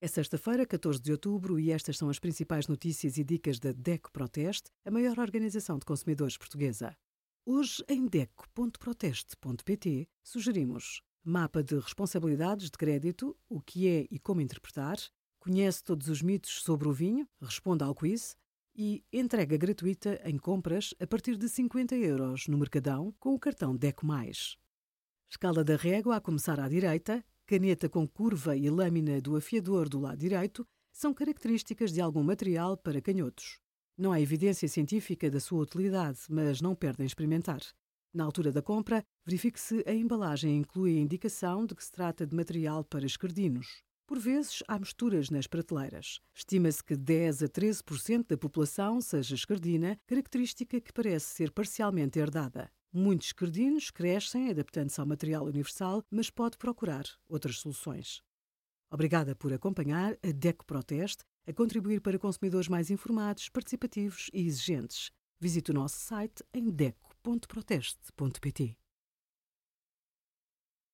É sexta-feira, 14 de outubro, e estas são as principais notícias e dicas da DECO Proteste, a maior organização de consumidores portuguesa. Hoje, em DECO.proteste.pt, sugerimos mapa de responsabilidades de crédito, o que é e como interpretar, conhece todos os mitos sobre o vinho, responda ao quiz e entrega gratuita em compras a partir de 50 euros no Mercadão com o cartão DECO+. Escala da régua a começar à direita, caneta com curva e lâmina do afiador do lado direito são características de algum material para canhotos. Não há evidência científica da sua utilidade, mas não perdem experimentar. Na altura da compra, verifique se a embalagem inclui a indicação de que se trata de material para escardinos. Por vezes, há misturas nas prateleiras. Estima-se que 10 a 13% da população seja escardina, característica que parece ser parcialmente herdada. Muitos cardinos crescem adaptando-se ao material universal, mas pode procurar outras soluções. Obrigada por acompanhar a DECO Proteste a contribuir para consumidores mais informados, participativos e exigentes. Visite o nosso site em deco.proteste.pt.